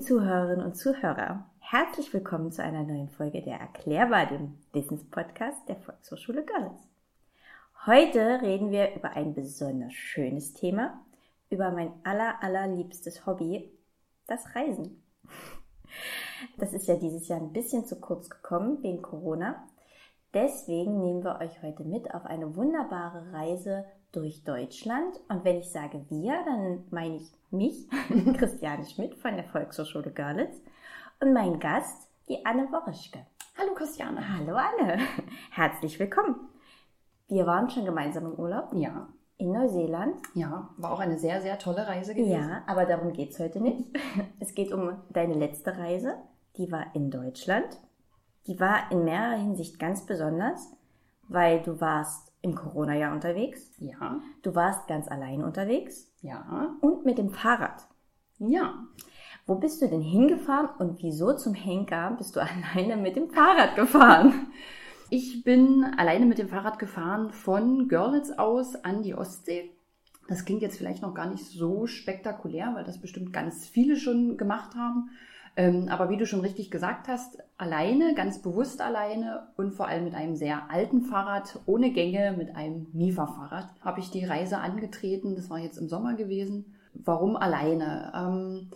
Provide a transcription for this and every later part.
Zuhörerinnen und Zuhörer, herzlich willkommen zu einer neuen Folge der Erklärbar, dem Wissenspodcast der Volkshochschule Görlitz. Heute reden wir über ein besonders schönes Thema, über mein aller, allerliebstes Hobby, das Reisen. Das ist ja dieses Jahr ein bisschen zu kurz gekommen wegen Corona. Deswegen nehmen wir euch heute mit auf eine wunderbare Reise durch Deutschland. Und wenn ich sage wir, dann meine ich mich, Christiane Schmidt von der Volkshochschule Görlitz und mein Gast, die Anne Worischke. Hallo Christiane. Hallo Anne. Herzlich willkommen. Wir waren schon gemeinsam im Urlaub. Ja. In Neuseeland. Ja, war auch eine sehr, sehr tolle Reise gewesen. Ja, aber darum geht es heute nicht. Es geht um deine letzte Reise. Die war in Deutschland. Die war in mehrerer Hinsicht ganz besonders, weil du warst im Corona-Jahr unterwegs. Ja. Du warst ganz allein unterwegs. Ja. Und mit dem Fahrrad. Ja. Wo bist du denn hingefahren und wieso zum Henker bist du alleine mit dem Fahrrad gefahren? Ich bin alleine mit dem Fahrrad gefahren von Görlitz aus an die Ostsee. Das klingt jetzt vielleicht noch gar nicht so spektakulär, weil das bestimmt ganz viele schon gemacht haben. Ähm, aber wie du schon richtig gesagt hast, alleine, ganz bewusst alleine und vor allem mit einem sehr alten Fahrrad, ohne Gänge, mit einem Mifa-Fahrrad, habe ich die Reise angetreten. Das war jetzt im Sommer gewesen. Warum alleine? Ähm,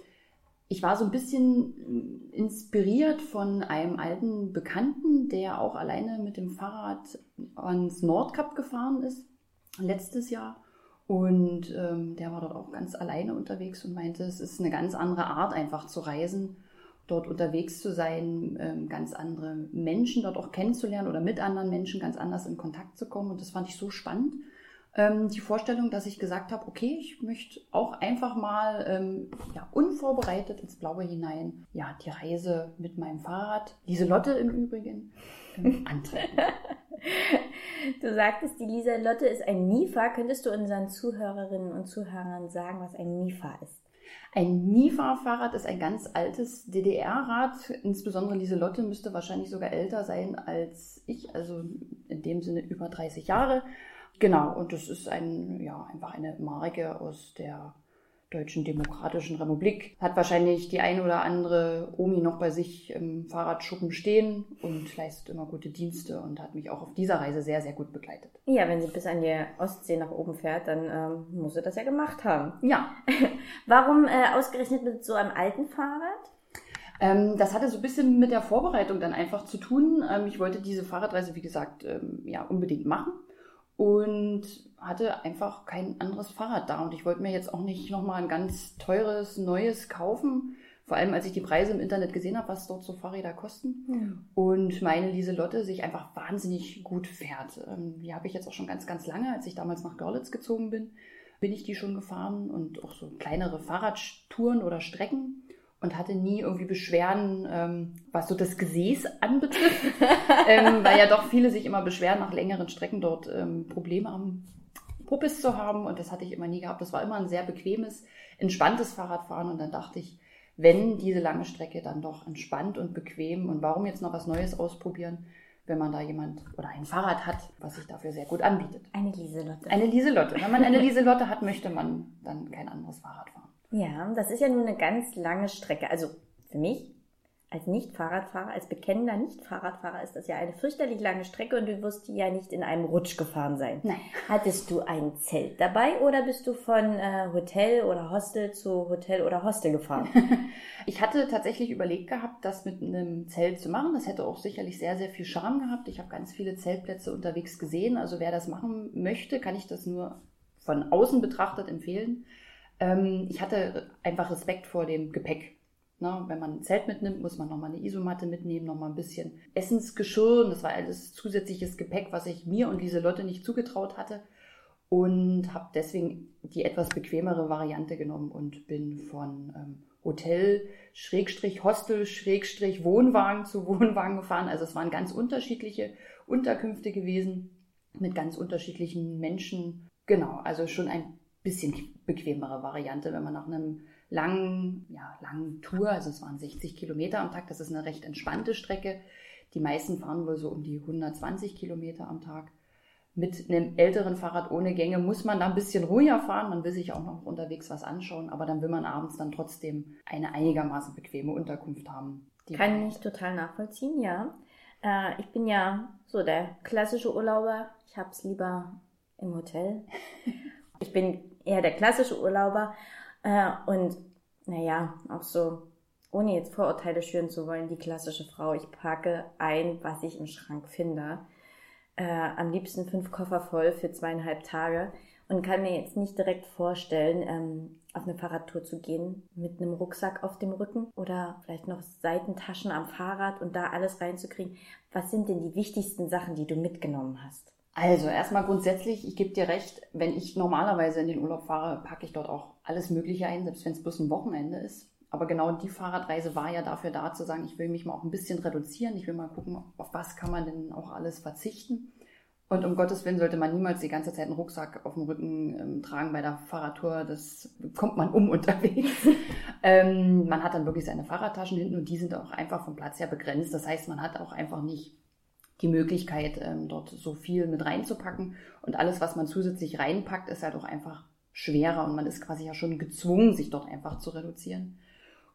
ich war so ein bisschen inspiriert von einem alten Bekannten, der auch alleine mit dem Fahrrad ans Nordkap gefahren ist, letztes Jahr. Und ähm, der war dort auch ganz alleine unterwegs und meinte, es ist eine ganz andere Art, einfach zu reisen dort unterwegs zu sein, ähm, ganz andere Menschen dort auch kennenzulernen oder mit anderen Menschen ganz anders in Kontakt zu kommen. Und das fand ich so spannend. Ähm, die Vorstellung, dass ich gesagt habe, okay, ich möchte auch einfach mal ähm, ja, unvorbereitet ins Blaue hinein ja, die Reise mit meinem Fahrrad, Lieselotte im Übrigen, antreten. Du sagtest, die Lieselotte ist ein MIFA. Könntest du unseren Zuhörerinnen und Zuhörern sagen, was ein MIFA ist? Ein Mifa-Fahrrad ist ein ganz altes DDR-Rad. Insbesondere Lieselotte müsste wahrscheinlich sogar älter sein als ich, also in dem Sinne über 30 Jahre. Genau, und das ist ein, ja, einfach eine Marke aus der Deutschen Demokratischen Republik. Hat wahrscheinlich die ein oder andere Omi noch bei sich im Fahrradschuppen stehen und leistet immer gute Dienste und hat mich auch auf dieser Reise sehr, sehr gut begleitet. Ja, wenn sie bis an die Ostsee nach oben fährt, dann ähm, muss sie das ja gemacht haben. Ja. Warum äh, ausgerechnet mit so einem alten Fahrrad? Ähm, das hatte so ein bisschen mit der Vorbereitung dann einfach zu tun. Ähm, ich wollte diese Fahrradreise, wie gesagt, ähm, ja, unbedingt machen und hatte einfach kein anderes Fahrrad da. Und ich wollte mir jetzt auch nicht nochmal ein ganz teures, neues kaufen. Vor allem, als ich die Preise im Internet gesehen habe, was dort so Fahrräder kosten. Mhm. Und meine Lieselotte sich einfach wahnsinnig gut fährt. Ähm, die habe ich jetzt auch schon ganz, ganz lange. Als ich damals nach Görlitz gezogen bin, bin ich die schon gefahren und auch so kleinere Fahrradtouren oder Strecken und hatte nie irgendwie Beschwerden, ähm, was so das Gesäß anbetrifft, ähm, weil ja doch viele sich immer beschweren, nach längeren Strecken dort ähm, Probleme am Puppis zu haben und das hatte ich immer nie gehabt. Das war immer ein sehr bequemes, entspanntes Fahrradfahren und dann dachte ich, wenn diese lange Strecke dann doch entspannt und bequem und warum jetzt noch was Neues ausprobieren, wenn man da jemand oder ein Fahrrad hat, was sich dafür sehr gut anbietet. Eine Lieselotte. Eine Lieselotte. Wenn man eine Lieselotte hat, möchte man dann kein anderes Fahrrad fahren. Ja, das ist ja nun eine ganz lange Strecke. Also für mich als Nicht-Fahrradfahrer, als bekennender Nicht-Fahrradfahrer ist das ja eine fürchterlich lange Strecke und du wirst ja nicht in einem Rutsch gefahren sein. Nein. Hattest du ein Zelt dabei oder bist du von äh, Hotel oder Hostel zu Hotel oder Hostel gefahren? ich hatte tatsächlich überlegt gehabt, das mit einem Zelt zu machen. Das hätte auch sicherlich sehr, sehr viel Charme gehabt. Ich habe ganz viele Zeltplätze unterwegs gesehen. Also wer das machen möchte, kann ich das nur von außen betrachtet empfehlen. Ähm, ich hatte einfach Respekt vor dem Gepäck. Na, wenn man ein Zelt mitnimmt, muss man nochmal eine Isomatte mitnehmen, nochmal ein bisschen Essensgeschirr. Und das war alles zusätzliches Gepäck, was ich mir und Lieselotte nicht zugetraut hatte. Und habe deswegen die etwas bequemere Variante genommen und bin von ähm, Hotel, Schrägstrich, Hostel, Schrägstrich, Wohnwagen zu Wohnwagen gefahren. Also es waren ganz unterschiedliche Unterkünfte gewesen mit ganz unterschiedlichen Menschen. Genau, also schon ein bisschen bequemere Variante, wenn man nach einem langen, ja, langen Tour, also es waren 60 Kilometer am Tag, das ist eine recht entspannte Strecke. Die meisten fahren wohl so um die 120 Kilometer am Tag. Mit einem älteren Fahrrad ohne Gänge muss man da ein bisschen ruhiger fahren. Man will sich auch noch unterwegs was anschauen, aber dann will man abends dann trotzdem eine einigermaßen bequeme Unterkunft haben. Kann ich total nachvollziehen, ja. Äh, ich bin ja so der klassische Urlauber. Ich habe es lieber im Hotel. ich bin eher der klassische Urlauber äh, und naja, auch so, ohne jetzt Vorurteile schüren zu wollen, die klassische Frau. Ich packe ein, was ich im Schrank finde. Äh, am liebsten fünf Koffer voll für zweieinhalb Tage und kann mir jetzt nicht direkt vorstellen, ähm, auf eine Fahrradtour zu gehen mit einem Rucksack auf dem Rücken oder vielleicht noch Seitentaschen am Fahrrad und da alles reinzukriegen. Was sind denn die wichtigsten Sachen, die du mitgenommen hast? Also erstmal grundsätzlich, ich gebe dir recht, wenn ich normalerweise in den Urlaub fahre, packe ich dort auch alles Mögliche ein, selbst wenn es bloß ein Wochenende ist. Aber genau die Fahrradreise war ja dafür da zu sagen, ich will mich mal auch ein bisschen reduzieren. Ich will mal gucken, auf was kann man denn auch alles verzichten. Und um Gottes Willen sollte man niemals die ganze Zeit einen Rucksack auf dem Rücken ähm, tragen bei der Fahrradtour. Das kommt man um unterwegs. ähm, man hat dann wirklich seine Fahrradtaschen hinten und die sind auch einfach vom Platz her begrenzt. Das heißt, man hat auch einfach nicht die Möglichkeit, ähm, dort so viel mit reinzupacken. Und alles, was man zusätzlich reinpackt, ist halt auch einfach schwerer und man ist quasi ja schon gezwungen, sich dort einfach zu reduzieren.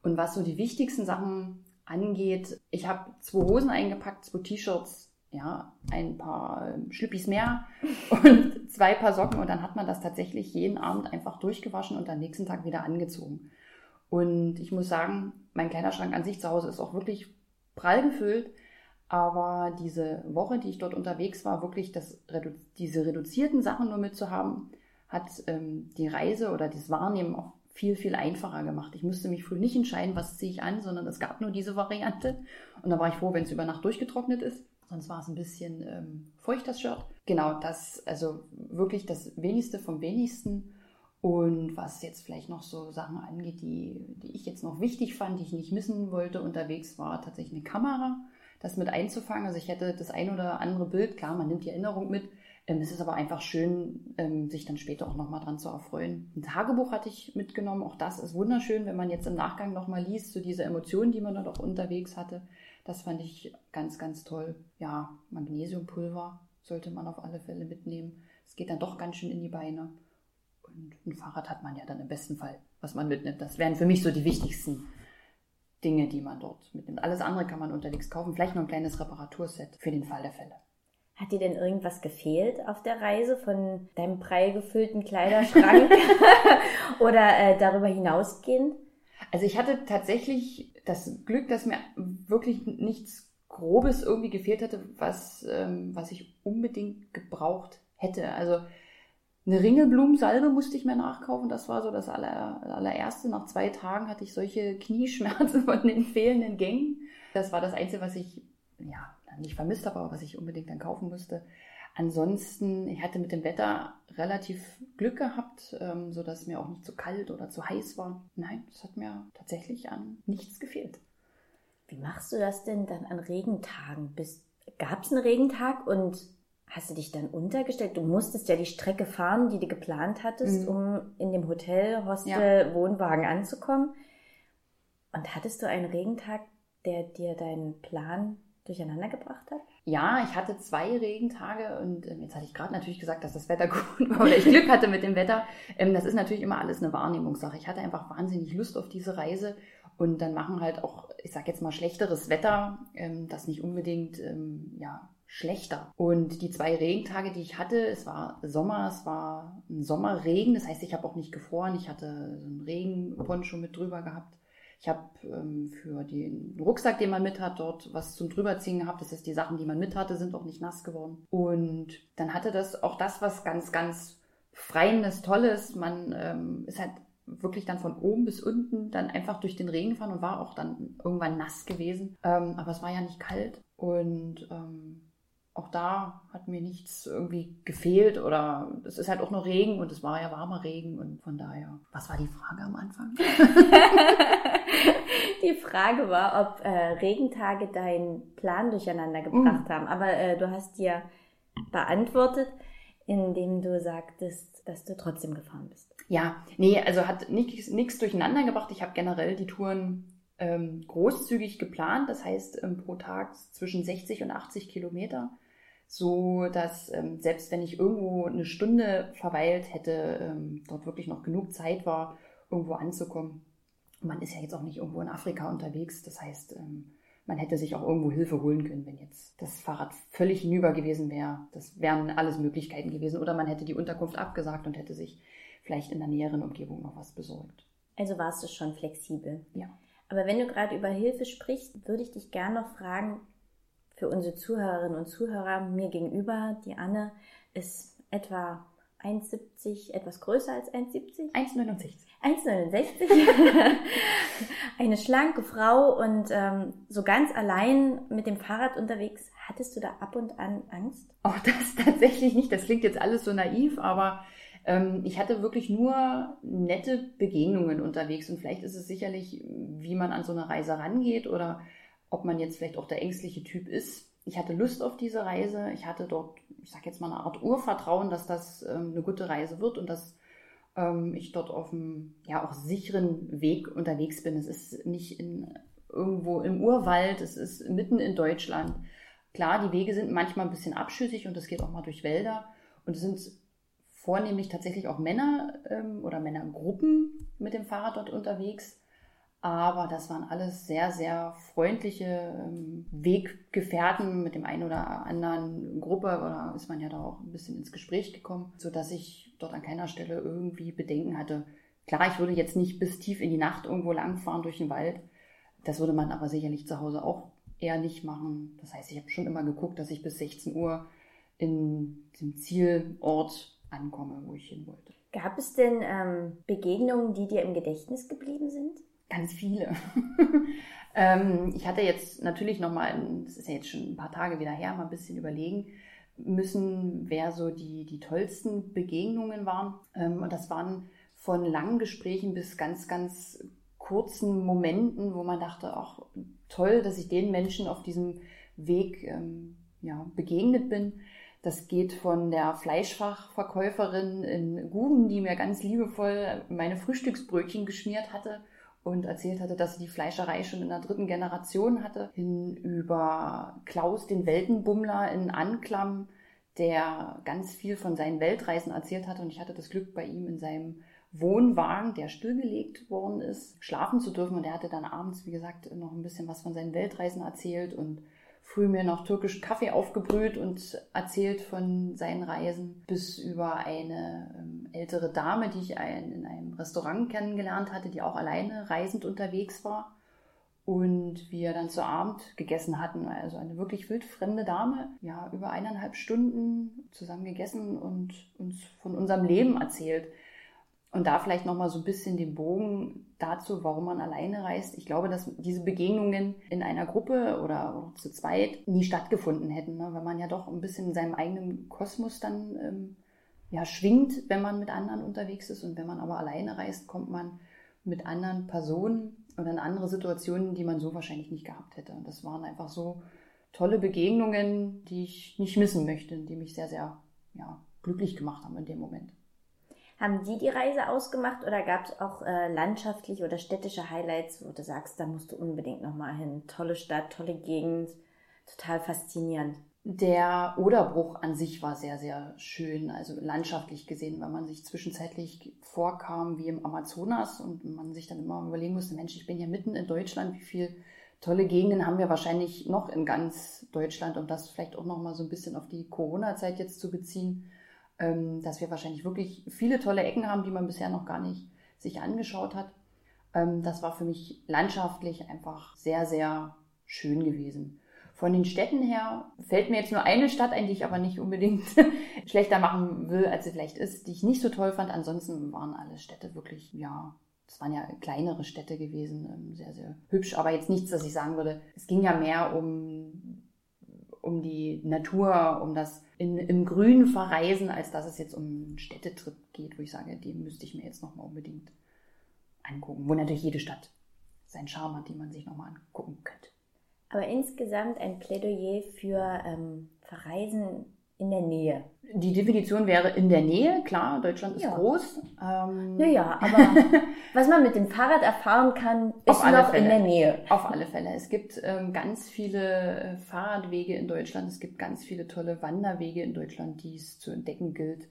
Und was so die wichtigsten Sachen angeht, ich habe zwei Hosen eingepackt, zwei T-Shirts, ja, ein paar Schlüppis mehr und zwei Paar Socken und dann hat man das tatsächlich jeden Abend einfach durchgewaschen und am nächsten Tag wieder angezogen. Und ich muss sagen, mein Kleiderschrank an sich zu Hause ist auch wirklich prall gefüllt. Aber diese Woche, die ich dort unterwegs war, wirklich das, diese reduzierten Sachen nur mitzuhaben, hat ähm, die Reise oder das Wahrnehmen auch viel, viel einfacher gemacht. Ich musste mich früh nicht entscheiden, was ziehe ich an, sondern es gab nur diese Variante. Und da war ich froh, wenn es über Nacht durchgetrocknet ist. Sonst war es ein bisschen ähm, feucht, das Shirt. Genau, das, also wirklich das wenigste vom wenigsten. Und was jetzt vielleicht noch so Sachen angeht, die, die ich jetzt noch wichtig fand, die ich nicht missen wollte unterwegs, war tatsächlich eine Kamera das mit einzufangen. Also ich hätte das ein oder andere Bild, klar, man nimmt die Erinnerung mit. Ähm, es ist aber einfach schön, ähm, sich dann später auch nochmal dran zu erfreuen. Ein Tagebuch hatte ich mitgenommen. Auch das ist wunderschön, wenn man jetzt im Nachgang nochmal liest, so diese Emotionen, die man dann auch unterwegs hatte. Das fand ich ganz, ganz toll. Ja, Magnesiumpulver sollte man auf alle Fälle mitnehmen. Es geht dann doch ganz schön in die Beine. Und ein Fahrrad hat man ja dann im besten Fall, was man mitnimmt. Das wären für mich so die wichtigsten Dinge, die man dort mitnimmt. Alles andere kann man unterwegs kaufen. Vielleicht noch ein kleines Reparatursset für den Fall der Fälle. Hat dir denn irgendwas gefehlt auf der Reise von deinem prall gefüllten Kleiderschrank oder äh, darüber hinausgehend? Also ich hatte tatsächlich das Glück, dass mir wirklich nichts Grobes irgendwie gefehlt hatte, was, ähm, was ich unbedingt gebraucht hätte. Also eine Ringelblumensalbe musste ich mir nachkaufen. Das war so das aller, allererste. Nach zwei Tagen hatte ich solche Knieschmerzen von den fehlenden Gängen. Das war das Einzige, was ich ja nicht vermisst habe, aber was ich unbedingt dann kaufen musste. Ansonsten, ich hatte mit dem Wetter relativ Glück gehabt, ähm, so dass mir auch nicht zu kalt oder zu heiß war. Nein, es hat mir tatsächlich an nichts gefehlt. Wie machst du das denn dann an Regentagen? Gab es einen Regentag und Hast du dich dann untergestellt? Du musstest ja die Strecke fahren, die du geplant hattest, mhm. um in dem Hotel, Hostel, ja. Wohnwagen anzukommen. Und hattest du einen Regentag, der dir deinen Plan durcheinander gebracht hat? Ja, ich hatte zwei Regentage und ähm, jetzt hatte ich gerade natürlich gesagt, dass das Wetter gut war oder ich Glück hatte mit dem Wetter. Ähm, das ist natürlich immer alles eine Wahrnehmungssache. Ich hatte einfach wahnsinnig Lust auf diese Reise und dann machen halt auch, ich sag jetzt mal, schlechteres Wetter, ähm, das nicht unbedingt ja, schlechter. Und die zwei Regentage, die ich hatte, es war Sommer, es war ein Sommerregen, das heißt, ich habe auch nicht gefroren, ich hatte so einen Regenponcho mit drüber gehabt. Ich habe ähm, für den Rucksack, den man mit hat, dort was zum drüberziehen gehabt. Das heißt, die Sachen, die man mit hatte, sind auch nicht nass geworden. Und dann hatte das auch das, was ganz, ganz Freiendes, Tolles. Man ähm, ist halt wirklich dann von oben bis unten dann einfach durch den Regen gefahren und war auch dann irgendwann nass gewesen. Ähm, aber es war ja nicht kalt. Und ähm, auch da hat mir nichts irgendwie gefehlt oder es ist halt auch nur Regen und es war ja warmer Regen und von daher. Was war die Frage am Anfang? die Frage war, ob äh, Regentage deinen Plan durcheinander gebracht mm. haben. Aber äh, du hast dir beantwortet, indem du sagtest, dass du trotzdem gefahren bist. Ja, nee, also hat nichts durcheinander gebracht. Ich habe generell die Touren ähm, großzügig geplant. Das heißt, ähm, pro Tag zwischen 60 und 80 Kilometer so dass ähm, selbst wenn ich irgendwo eine Stunde verweilt hätte, ähm, dort wirklich noch genug Zeit war, irgendwo anzukommen. Man ist ja jetzt auch nicht irgendwo in Afrika unterwegs, das heißt, ähm, man hätte sich auch irgendwo Hilfe holen können, wenn jetzt das Fahrrad völlig hinüber gewesen wäre. Das wären alles Möglichkeiten gewesen. Oder man hätte die Unterkunft abgesagt und hätte sich vielleicht in der näheren Umgebung noch was besorgt. Also warst du schon flexibel. Ja. Aber wenn du gerade über Hilfe sprichst, würde ich dich gerne noch fragen, für unsere Zuhörerinnen und Zuhörer, mir gegenüber, die Anne ist etwa 1,70, etwas größer als 1,70? 1,69. 1,69. Eine schlanke Frau und ähm, so ganz allein mit dem Fahrrad unterwegs. Hattest du da ab und an Angst? Auch das tatsächlich nicht. Das klingt jetzt alles so naiv, aber ähm, ich hatte wirklich nur nette Begegnungen unterwegs. Und vielleicht ist es sicherlich, wie man an so eine Reise rangeht oder ob man jetzt vielleicht auch der ängstliche Typ ist. Ich hatte Lust auf diese Reise. Ich hatte dort, ich sage jetzt mal eine Art Urvertrauen, dass das ähm, eine gute Reise wird und dass ähm, ich dort auf einem ja auch sicheren Weg unterwegs bin. Es ist nicht in, irgendwo im Urwald, es ist mitten in Deutschland. Klar, die Wege sind manchmal ein bisschen abschüssig und es geht auch mal durch Wälder. Und es sind vornehmlich tatsächlich auch Männer ähm, oder Männergruppen mit dem Fahrrad dort unterwegs. Aber das waren alles sehr, sehr freundliche ähm, Weggefährten mit dem einen oder anderen Gruppe oder ist man ja da auch ein bisschen ins Gespräch gekommen, sodass ich dort an keiner Stelle irgendwie Bedenken hatte. Klar, ich würde jetzt nicht bis tief in die Nacht irgendwo langfahren durch den Wald. Das würde man aber sicherlich zu Hause auch eher nicht machen. Das heißt, ich habe schon immer geguckt, dass ich bis 16 Uhr in dem Zielort ankomme, wo ich hin wollte. Gab es denn ähm, Begegnungen, die dir im Gedächtnis geblieben sind? Ganz viele. ähm, ich hatte jetzt natürlich nochmal, das ist ja jetzt schon ein paar Tage wieder her, mal ein bisschen überlegen müssen, wer so die, die tollsten Begegnungen waren. Ähm, und das waren von langen Gesprächen bis ganz, ganz kurzen Momenten, wo man dachte, ach toll, dass ich den Menschen auf diesem Weg ähm, ja, begegnet bin. Das geht von der Fleischfachverkäuferin in Guben, die mir ganz liebevoll meine Frühstücksbrötchen geschmiert hatte, und erzählt hatte, dass sie die Fleischerei schon in der dritten Generation hatte, hin über Klaus, den Weltenbummler in Anklam, der ganz viel von seinen Weltreisen erzählt hatte. Und ich hatte das Glück, bei ihm in seinem Wohnwagen, der stillgelegt worden ist, schlafen zu dürfen. Und er hatte dann abends, wie gesagt, noch ein bisschen was von seinen Weltreisen erzählt und früh mir noch türkischen Kaffee aufgebrüht und erzählt von seinen Reisen, bis über eine ähm, ältere Dame, die ich in einem Restaurant kennengelernt hatte, die auch alleine reisend unterwegs war. Und wir dann zu Abend gegessen hatten. Also eine wirklich wildfremde Dame. Ja, über eineinhalb Stunden zusammen gegessen und uns von unserem Leben erzählt. Und da vielleicht nochmal so ein bisschen den Bogen dazu, warum man alleine reist. Ich glaube, dass diese Begegnungen in einer Gruppe oder zu zweit nie stattgefunden hätten, ne? weil man ja doch ein bisschen in seinem eigenen Kosmos dann ähm, ja, schwingt, wenn man mit anderen unterwegs ist. Und wenn man aber alleine reist, kommt man mit anderen Personen oder in andere Situationen, die man so wahrscheinlich nicht gehabt hätte. Und das waren einfach so tolle Begegnungen, die ich nicht missen möchte, die mich sehr, sehr ja, glücklich gemacht haben in dem Moment. Haben die die Reise ausgemacht oder gab es auch äh, landschaftliche oder städtische Highlights, wo du sagst, da musst du unbedingt nochmal hin? Tolle Stadt, tolle Gegend, total faszinierend. Der Oderbruch an sich war sehr, sehr schön, also landschaftlich gesehen, weil man sich zwischenzeitlich vorkam wie im Amazonas und man sich dann immer überlegen musste, Mensch, ich bin ja mitten in Deutschland, wie viele tolle Gegenden haben wir wahrscheinlich noch in ganz Deutschland, um das vielleicht auch nochmal so ein bisschen auf die Corona-Zeit jetzt zu beziehen dass wir wahrscheinlich wirklich viele tolle Ecken haben, die man bisher noch gar nicht sich angeschaut hat. Ähm, das war für mich landschaftlich einfach sehr, sehr schön gewesen. Von den Städten her fällt mir jetzt nur eine Stadt ein, die ich aber nicht unbedingt schlechter machen will, als sie vielleicht ist, die ich nicht so toll fand. Ansonsten waren alle Städte wirklich, ja, das waren ja kleinere Städte gewesen, ähm, sehr, sehr hübsch, aber jetzt nichts, dass ich sagen würde. Es ging ja mehr um um die Natur, um das in, im Grün verreisen, als dass es jetzt um einen Städtetrip geht, wo ich sage, den müsste ich mir jetzt nochmal unbedingt angucken. Wo natürlich jede Stadt seinen Charme hat, die man sich nochmal angucken könnte. Aber insgesamt ein Plädoyer für ähm, Verreisen in der Nähe. Die Definition wäre in der Nähe, klar, Deutschland ist Ja. groß. Ähm, Ja, ja, aber was man mit dem Fahrrad erfahren kann, ist noch in Fälle. der Nähe. Auf alle Fälle. Es gibt ähm, ganz viele äh, Fahrradwege in Deutschland. Es gibt ganz viele tolle Wanderwege in Deutschland, die es zu entdecken gilt.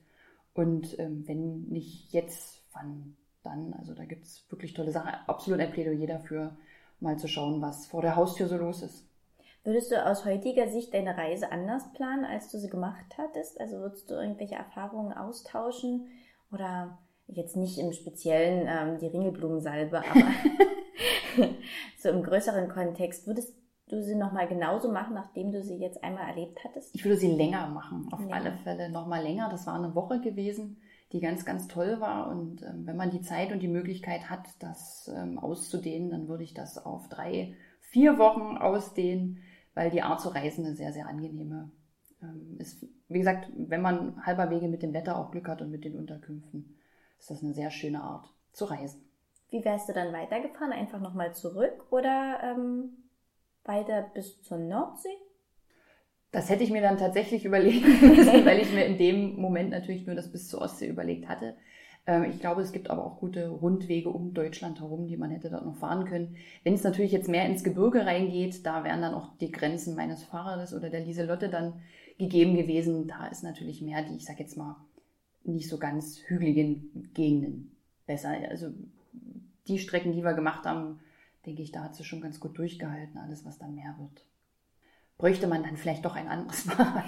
Und ähm, wenn nicht jetzt, wann dann? Also da gibt es wirklich tolle Sachen. Absolut ein Plädoyer dafür, mal zu schauen, was vor der Haustür so los ist. Würdest du aus heutiger Sicht deine Reise anders planen, als du sie gemacht hattest? Also würdest du irgendwelche Erfahrungen austauschen? Oder jetzt nicht im Speziellen ähm, die Ringelblumensalbe, aber so im größeren Kontext, würdest du sie nochmal genauso machen, nachdem du sie jetzt einmal erlebt hattest? Ich würde sie länger machen, auf Ja. alle Fälle noch mal länger. Das war eine Woche gewesen, die ganz, ganz toll war. Und ähm, wenn man die Zeit und die Möglichkeit hat, das ähm, auszudehnen, dann würde ich das auf drei, vier Wochen ausdehnen, weil die Art zu reisen eine sehr, sehr angenehme ähm, ist. Wie gesagt, wenn man halber Wege mit dem Wetter auch Glück hat und mit den Unterkünften, ist das eine sehr schöne Art zu reisen. Wie wärst du dann weitergefahren? Einfach nochmal zurück oder ähm, weiter bis zur Nordsee? Das hätte ich mir dann tatsächlich überlegen müssen, weil ich mir in dem Moment natürlich nur das bis zur Ostsee überlegt hatte. Ähm, Ich glaube, es gibt aber auch gute Rundwege um Deutschland herum, die man hätte dort noch fahren können. Wenn es natürlich jetzt mehr ins Gebirge reingeht, da wären dann auch die Grenzen meines Fahrrades oder der Lieselotte dann gegeben gewesen. Da ist natürlich mehr die, ich sag jetzt mal, nicht so ganz hügeligen Gegenden besser. Also die Strecken, die wir gemacht haben, denke ich, da hat sie schon ganz gut durchgehalten, alles was dann mehr wird bräuchte man dann vielleicht doch ein anderes Fahrrad.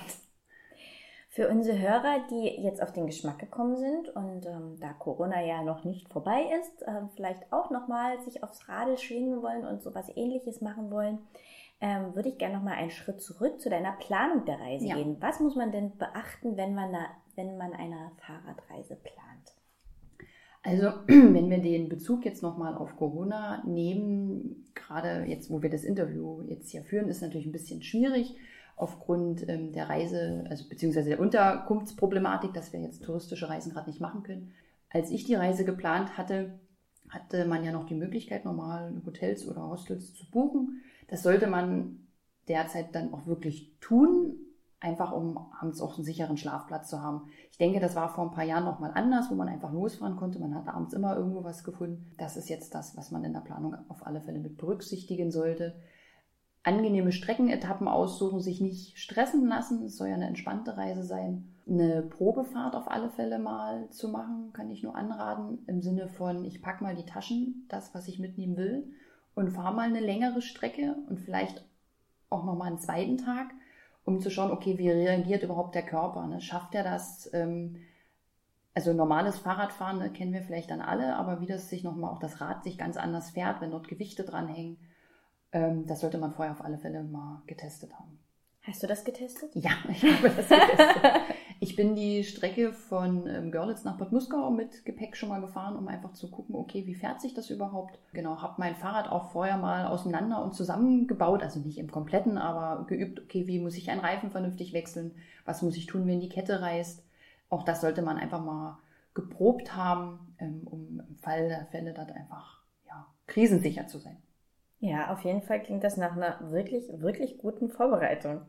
Für unsere Hörer, die jetzt auf den Geschmack gekommen sind und ähm, da Corona ja noch nicht vorbei ist, ähm, vielleicht auch nochmal sich aufs Radl schwingen wollen und sowas ähnliches machen wollen, ähm, würde ich gerne nochmal einen Schritt zurück zu deiner Planung der Reise Ja. gehen. Was muss man denn beachten, wenn man, da, wenn man eine Fahrradreise plant? Also, wenn wir den Bezug jetzt nochmal auf Corona nehmen, gerade jetzt, wo wir das Interview jetzt hier führen, ist natürlich ein bisschen schwierig aufgrund ähm, der Reise, also beziehungsweise der Unterkunftsproblematik, dass wir jetzt touristische Reisen gerade nicht machen können. Als ich die Reise geplant hatte, hatte man ja noch die Möglichkeit, normal Hotels oder Hostels zu buchen. Das sollte man derzeit dann auch wirklich tun, einfach um abends auch einen sicheren Schlafplatz zu haben. Ich denke, das war vor ein paar Jahren noch mal anders, wo man einfach losfahren konnte. Man hat abends immer irgendwo was gefunden. Das ist jetzt das, was man in der Planung auf alle Fälle mit berücksichtigen sollte. Angenehme Streckenetappen aussuchen, sich nicht stressen lassen. Es soll ja eine entspannte Reise sein. Eine Probefahrt auf alle Fälle mal zu machen, kann ich nur anraten. Im Sinne von, ich packe mal die Taschen, das, was ich mitnehmen will, und fahre mal eine längere Strecke und vielleicht auch noch mal einen zweiten Tag um zu schauen, okay, wie reagiert überhaupt der Körper? Ne? Schafft er das? Ähm, also normales Fahrradfahren ne, kennen wir vielleicht dann alle, aber wie das sich nochmal auch das Rad sich ganz anders fährt, wenn dort Gewichte dranhängen, ähm, das sollte man vorher auf alle Fälle mal getestet haben. Hast du das getestet? Ja, ich habe das getestet. Ich bin die Strecke von ähm, Görlitz nach Bad Muskau mit Gepäck schon mal gefahren, um einfach zu gucken, okay, wie fährt sich das überhaupt? Genau, habe mein Fahrrad auch vorher mal auseinander und zusammengebaut, also nicht im kompletten, aber geübt, okay, wie muss ich einen Reifen vernünftig wechseln? Was muss ich tun, wenn die Kette reißt? Auch das sollte man einfach mal geprobt haben, ähm, um im Fall der Fälle dann einfach ja, krisensicher zu sein. Ja, auf jeden Fall klingt das nach einer wirklich, wirklich guten Vorbereitung.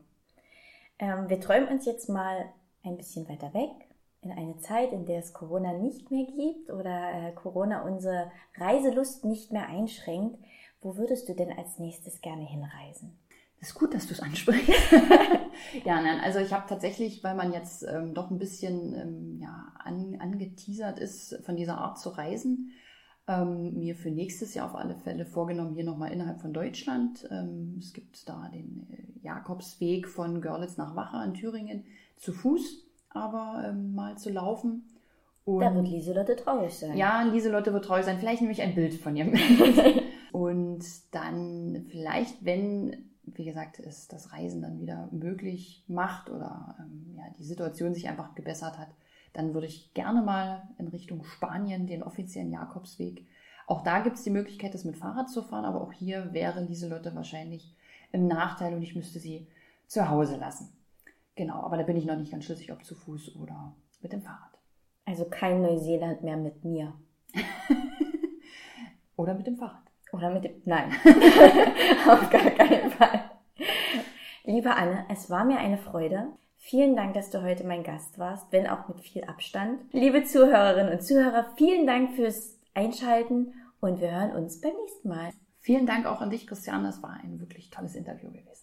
Ähm, wir träumen uns jetzt mal ein bisschen weiter weg, in eine Zeit, in der es Corona nicht mehr gibt oder äh, Corona unsere Reiselust nicht mehr einschränkt. Wo würdest du denn als nächstes gerne hinreisen? Das ist gut, dass du es ansprichst. ja, nein, also ich habe tatsächlich, weil man jetzt ähm, doch ein bisschen ähm, ja, an, angeteasert ist, von dieser Art zu reisen, ähm, mir für nächstes Jahr auf alle Fälle vorgenommen, hier nochmal innerhalb von Deutschland. Ähm, es gibt da den äh, Jakobsweg von Görlitz nach Wacher in Thüringen zu Fuß, aber ähm, mal zu laufen. Und Da wird Lieselotte traurig sein. ja, Lieselotte wird treu sein. Vielleicht nehme ich ein Bild von ihr mit. Und dann vielleicht, wenn, wie gesagt, es das Reisen dann wieder möglich macht oder ähm, ja, die Situation sich einfach gebessert hat, dann würde ich gerne mal in Richtung Spanien den offiziellen Jakobsweg. Auch da gibt es die Möglichkeit, das mit Fahrrad zu fahren, aber auch hier wäre Lieselotte wahrscheinlich im Nachteil und ich müsste sie zu Hause lassen. Genau, aber da bin ich noch nicht ganz schlüssig, ob zu Fuß oder mit dem Fahrrad. Also kein Neuseeland mehr mit mir. oder mit dem Fahrrad. Oder mit dem. Nein, auf gar keinen Fall. Liebe Anne, es war mir eine Freude. Vielen Dank, dass du heute mein Gast warst, wenn auch mit viel Abstand. Liebe Zuhörerinnen und Zuhörer, vielen Dank fürs Einschalten und wir hören uns beim nächsten Mal. Vielen Dank auch an dich, Christian. Das war ein wirklich tolles Interview gewesen.